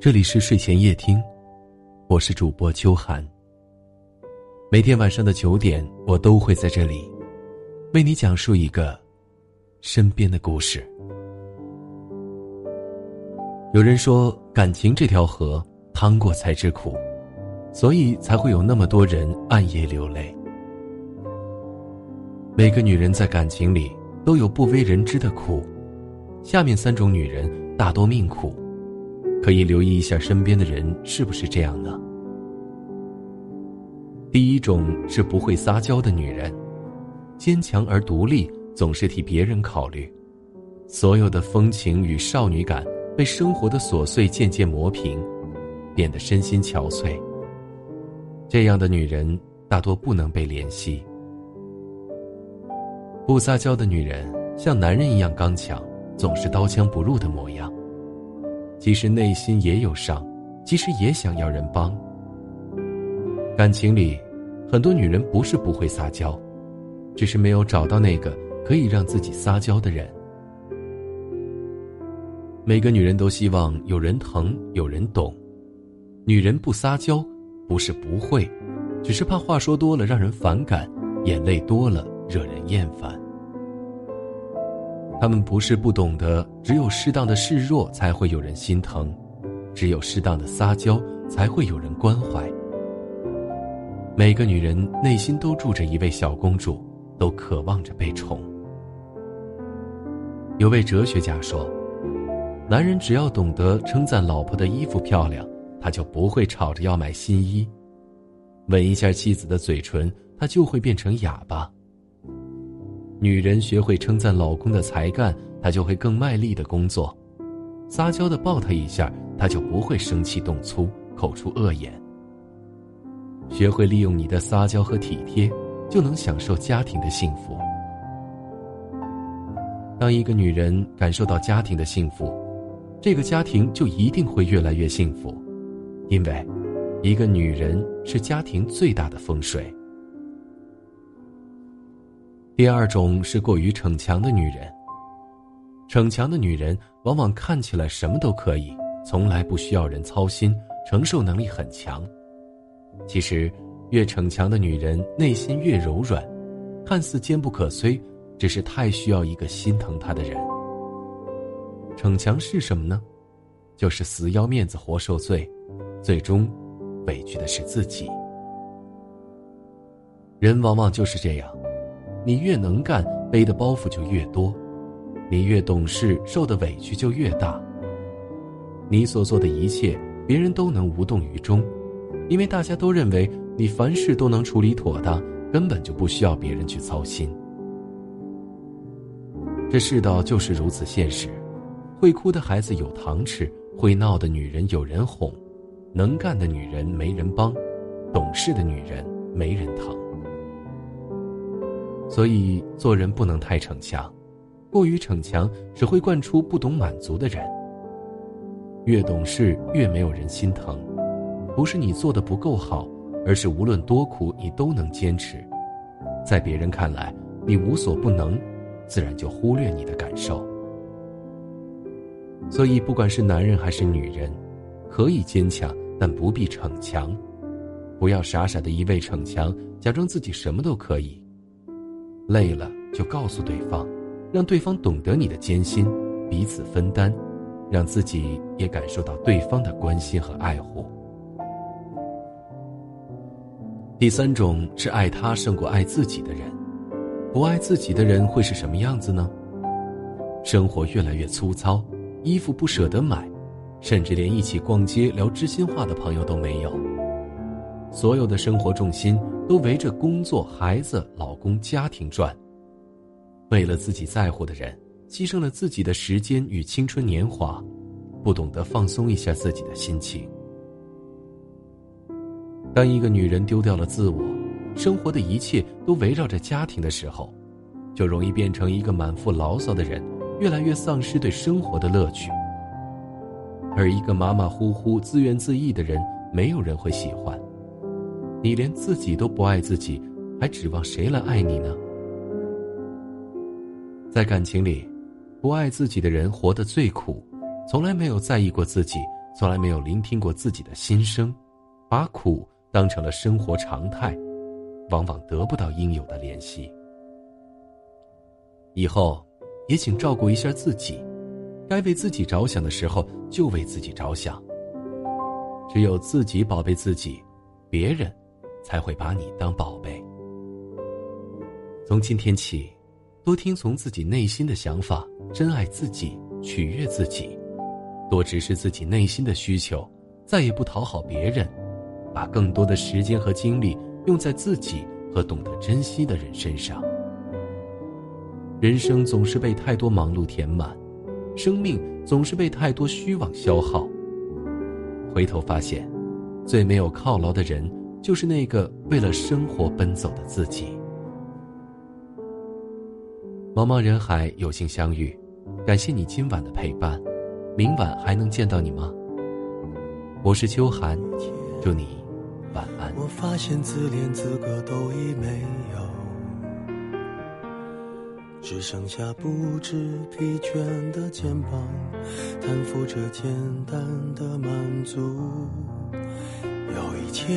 这里是睡前夜听，我是主播秋寒。每天晚上的九点，我都会在这里，为你讲述一个身边的故事。有人说，感情这条河，趟过才知苦，所以才会有那么多人暗夜流泪。每个女人在感情里都有不为人知的苦，下面三种女人大多命苦。可以留意一下身边的人是不是这样呢？第一种是不会撒娇的女人，坚强而独立，总是替别人考虑，所有的风情与少女感被生活的琐碎渐渐磨平，变得身心憔悴。这样的女人大多不能被怜惜。不撒娇的女人像男人一样刚强，总是刀枪不入的模样。即使内心也有伤，即使也想要人帮。感情里，很多女人不是不会撒娇，只是没有找到那个可以让自己撒娇的人。每个女人都希望有人疼，有人懂。女人不撒娇，不是不会，只是怕话说多了让人反感，眼泪多了惹人厌烦。他们不是不懂得，只有适当的示弱才会有人心疼，只有适当的撒娇才会有人关怀。每个女人内心都住着一位小公主，都渴望着被宠。有位哲学家说：“男人只要懂得称赞老婆的衣服漂亮，他就不会吵着要买新衣；吻一下妻子的嘴唇，他就会变成哑巴。”女人学会称赞老公的才干，她就会更卖力的工作；撒娇的抱他一下，他就不会生气动粗，口出恶言。学会利用你的撒娇和体贴，就能享受家庭的幸福。当一个女人感受到家庭的幸福，这个家庭就一定会越来越幸福，因为，一个女人是家庭最大的风水。第二种是过于逞强的女人。逞强的女人往往看起来什么都可以，从来不需要人操心，承受能力很强。其实，越逞强的女人内心越柔软，看似坚不可摧，只是太需要一个心疼她的人。逞强是什么呢？就是死要面子活受罪，最终委屈的是自己。人往往就是这样。你越能干，背的包袱就越多；你越懂事，受的委屈就越大。你所做的一切，别人都能无动于衷，因为大家都认为你凡事都能处理妥当，根本就不需要别人去操心。这世道就是如此现实：会哭的孩子有糖吃，会闹的女人有人哄，能干的女人没人帮，懂事的女人没人疼。所以做人不能太逞强，过于逞强只会惯出不懂满足的人。越懂事越没有人心疼，不是你做的不够好，而是无论多苦你都能坚持，在别人看来你无所不能，自然就忽略你的感受。所以不管是男人还是女人，可以坚强，但不必逞强，不要傻傻的一味逞强，假装自己什么都可以。累了就告诉对方，让对方懂得你的艰辛，彼此分担，让自己也感受到对方的关心和爱护。第三种是爱他胜过爱自己的人，不爱自己的人会是什么样子呢？生活越来越粗糙，衣服不舍得买，甚至连一起逛街聊知心话的朋友都没有。所有的生活重心都围着工作、孩子、老公、家庭转。为了自己在乎的人，牺牲了自己的时间与青春年华，不懂得放松一下自己的心情。当一个女人丢掉了自我，生活的一切都围绕着家庭的时候，就容易变成一个满腹牢骚的人，越来越丧失对生活的乐趣。而一个马马虎虎、自怨自艾的人，没有人会喜欢。你连自己都不爱自己，还指望谁来爱你呢？在感情里，不爱自己的人活得最苦，从来没有在意过自己，从来没有聆听过自己的心声，把苦当成了生活常态，往往得不到应有的怜惜。以后，也请照顾一下自己，该为自己着想的时候就为自己着想。只有自己宝贝自己，别人才会把你当宝贝。从今天起，多听从自己内心的想法，珍爱自己，取悦自己，多直视自己内心的需求，再也不讨好别人，把更多的时间和精力用在自己和懂得珍惜的人身上。人生总是被太多忙碌填满，生命总是被太多虚妄消耗。回头发现，最没有犒劳的人，就是那个为了生活奔走的自己。茫茫人海，有幸相遇，感谢你今晚的陪伴。明晚还能见到你吗？我是秋寒，祝你晚安。我发现自怜资格都已没有，只剩下不知疲倦的肩膀，担负着简单的满足。有一天，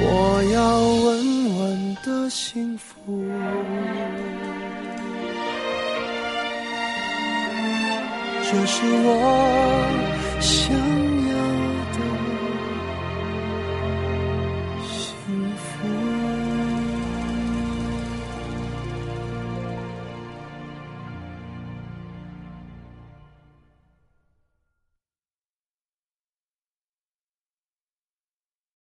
我要稳稳的幸福，这是我想。